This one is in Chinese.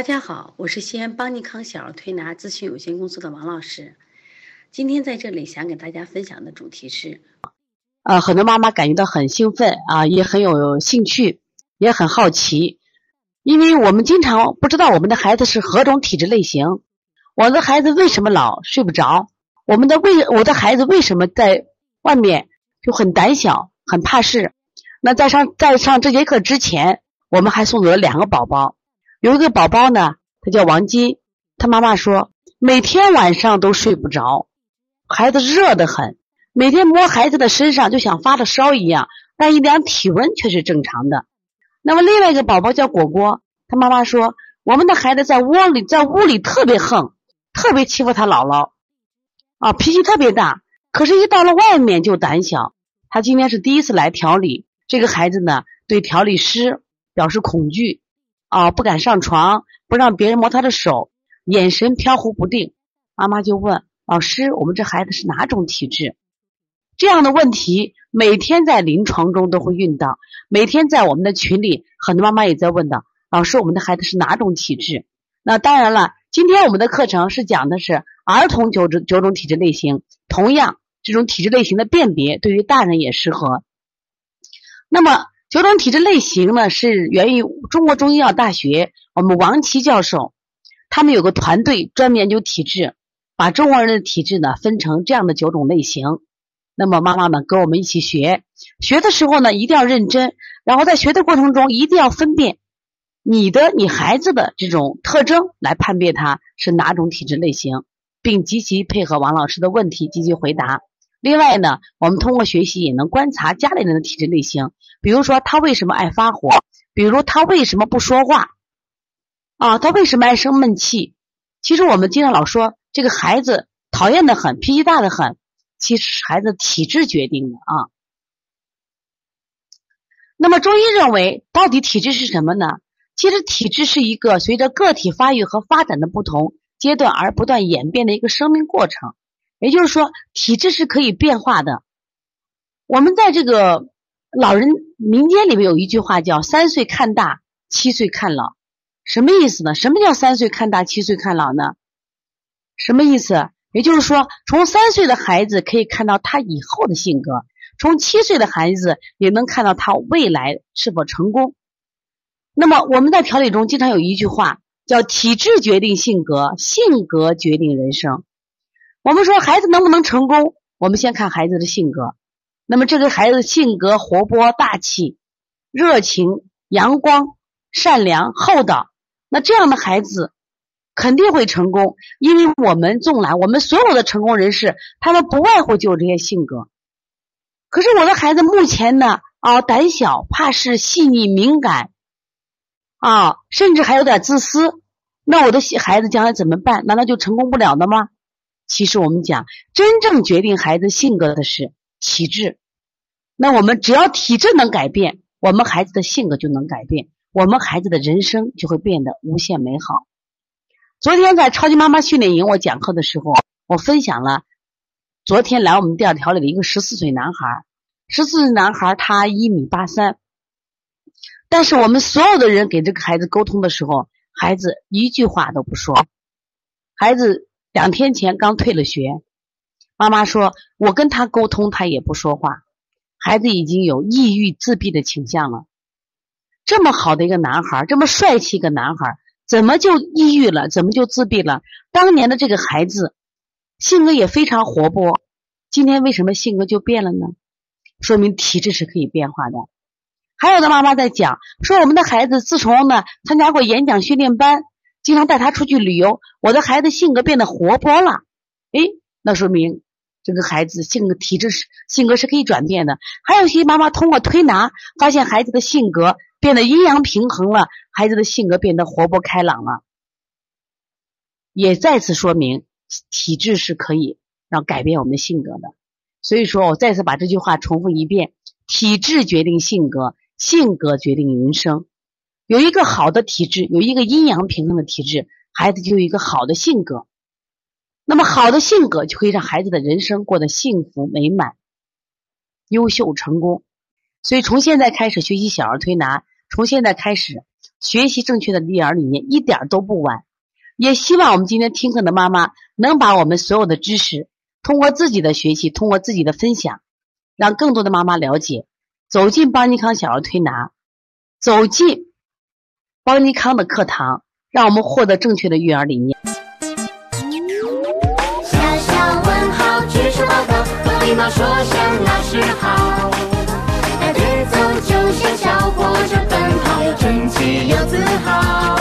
大家好，我是西安邦尼康小儿推拿咨询有限公司的王老师。今天在这里想给大家分享的主题是，呃，很多妈妈感觉到很兴奋啊，也很有兴趣，也很好奇，因为我们经常不知道我们的孩子是何种体质类型，我的孩子为什么老睡不着，我们的为我的孩子为什么在外面就很胆小、很怕事。那在上在上这节课之前，我们还送走了两个宝宝。有一个宝宝呢，他叫王金，他妈妈说每天晚上都睡不着，孩子热得很，每天摸孩子的身上就像发了烧一样，但一量体温却是正常的。那么另外一个宝宝叫果果，他妈妈说我们的孩子在窝里在屋里特别横，特别欺负他姥姥，啊脾气特别大，可是一到了外面就胆小。他今天是第一次来调理，这个孩子呢对调理师表示恐惧。啊，不敢上床，不让别人摸他的手，眼神飘忽不定。妈妈就问老师：“我们这孩子是哪种体质？”这样的问题每天在临床中都会遇到，每天在我们的群里，很多妈妈也在问的：“老师，我们的孩子是哪种体质？”那当然了，今天我们的课程是讲的是儿童九种九种体质类型，同样这种体质类型的辨别对于大人也适合。那么。九种体质类型呢，是源于中国中医药大学我们王琦教授，他们有个团队专门研究体质，把中国人的体质呢分成这样的九种类型。那么妈妈们跟我们一起学，学的时候呢一定要认真，然后在学的过程中一定要分辨你的、你孩子的这种特征来判别他是哪种体质类型，并积极配合王老师的问题积极回答。另外呢，我们通过学习也能观察家里人的体质类型，比如说他为什么爱发火，比如他为什么不说话，啊，他为什么爱生闷气？其实我们经常老说这个孩子讨厌的很，脾气大的很，其实是孩子体质决定的啊。那么中医认为，到底体质是什么呢？其实体质是一个随着个体发育和发展的不同阶段而不断演变的一个生命过程。也就是说，体质是可以变化的。我们在这个老人民间里面有一句话叫“三岁看大，七岁看老”，什么意思呢？什么叫“三岁看大，七岁看老”呢？什么意思？也就是说，从三岁的孩子可以看到他以后的性格，从七岁的孩子也能看到他未来是否成功。那么我们在调理中经常有一句话叫“体质决定性格，性格决定人生”。我们说孩子能不能成功？我们先看孩子的性格。那么这个孩子性格活泼、大气、热情、阳光、善良、厚道，那这样的孩子肯定会成功。因为我们纵览我们所有的成功人士，他们不外乎就这些性格。可是我的孩子目前呢，啊，胆小、怕事、细腻、敏感，啊，甚至还有点自私。那我的孩子将来怎么办？难道就成功不了的吗？其实我们讲，真正决定孩子性格的是体质。那我们只要体质能改变，我们孩子的性格就能改变，我们孩子的人生就会变得无限美好。昨天在超级妈妈训练营我讲课的时候，我分享了昨天来我们店调理的一个十四岁男孩。十四岁男孩他一米八三，但是我们所有的人给这个孩子沟通的时候，孩子一句话都不说，孩子。两天前刚退了学，妈妈说：“我跟他沟通，他也不说话。孩子已经有抑郁自闭的倾向了。这么好的一个男孩，这么帅气一个男孩，怎么就抑郁了？怎么就自闭了？当年的这个孩子性格也非常活泼，今天为什么性格就变了呢？说明体质是可以变化的。还有的妈妈在讲说，我们的孩子自从呢参加过演讲训练班。”经常带他出去旅游，我的孩子性格变得活泼了，哎，那说明这个孩子性格体质是性格是可以转变的。还有些妈妈通过推拿发现孩子的性格变得阴阳平衡了，孩子的性格变得活泼开朗了，也再次说明体质是可以让改变我们的性格的。所以说我再次把这句话重复一遍：体质决定性格，性格决定人生。有一个好的体质，有一个阴阳平衡的体质，孩子就有一个好的性格。那么好的性格就可以让孩子的人生过得幸福美满、优秀成功。所以从现在开始学习小儿推拿，从现在开始学习正确的育儿理念一点都不晚。也希望我们今天听课的妈妈能把我们所有的知识，通过自己的学习，通过自己的分享，让更多的妈妈了解，走进邦尼康小儿推拿，走进邦尼康的课堂，让我们获得正确的育儿理念。小小问号，举手报告，礼貌说声老师好。带节奏就像小火车奔跑，又整齐又自豪。